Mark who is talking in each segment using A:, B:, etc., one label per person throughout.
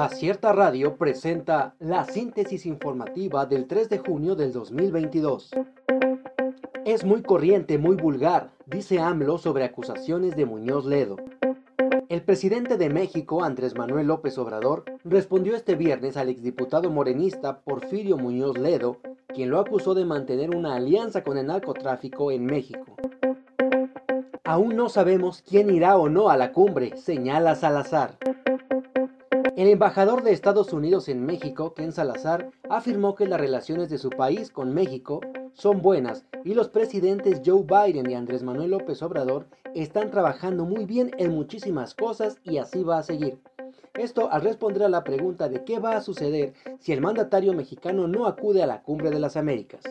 A: Acierta Radio presenta la síntesis informativa del 3 de junio del 2022. Es muy corriente, muy vulgar, dice AMLO sobre acusaciones de Muñoz Ledo. El presidente de México, Andrés Manuel López Obrador, respondió este viernes al exdiputado morenista Porfirio Muñoz Ledo, quien lo acusó de mantener una alianza con el narcotráfico en México. Aún no sabemos quién irá o no a la cumbre, señala Salazar. El embajador de Estados Unidos en México, Ken Salazar, afirmó que las relaciones de su país con México son buenas y los presidentes Joe Biden y Andrés Manuel López Obrador están trabajando muy bien en muchísimas cosas y así va a seguir. Esto al responder a la pregunta de qué va a suceder si el mandatario mexicano no acude a la cumbre de las Américas.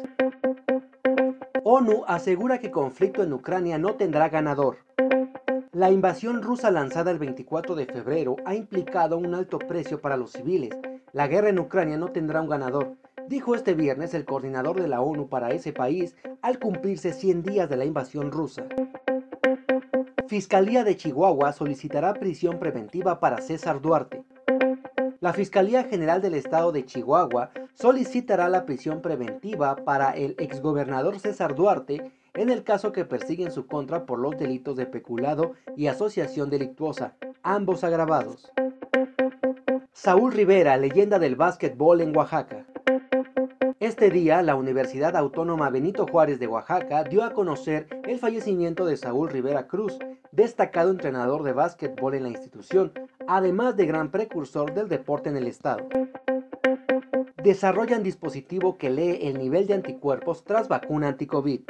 A: ONU asegura que conflicto en Ucrania no tendrá ganador. La invasión rusa lanzada el 24 de febrero ha implicado un alto precio para los civiles. La guerra en Ucrania no tendrá un ganador, dijo este viernes el coordinador de la ONU para ese país al cumplirse 100 días de la invasión rusa. Fiscalía de Chihuahua solicitará prisión preventiva para César Duarte. La Fiscalía General del Estado de Chihuahua solicitará la prisión preventiva para el exgobernador César Duarte en el caso que persigue en su contra por los delitos de peculado y asociación delictuosa, ambos agravados. Saúl Rivera, leyenda del básquetbol en Oaxaca. Este día, la Universidad Autónoma Benito Juárez de Oaxaca dio a conocer el fallecimiento de Saúl Rivera Cruz, destacado entrenador de básquetbol en la institución, además de gran precursor del deporte en el estado. Desarrollan dispositivo que lee el nivel de anticuerpos tras vacuna anticovid.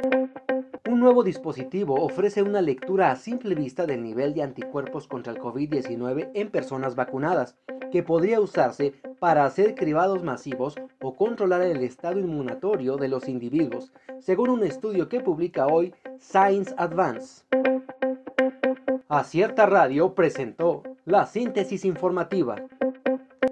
A: Un nuevo dispositivo ofrece una lectura a simple vista del nivel de anticuerpos contra el COVID-19 en personas vacunadas, que podría usarse para hacer cribados masivos o controlar el estado inmunatorio de los individuos, según un estudio que publica hoy Science Advance. Acierta Radio presentó la síntesis informativa.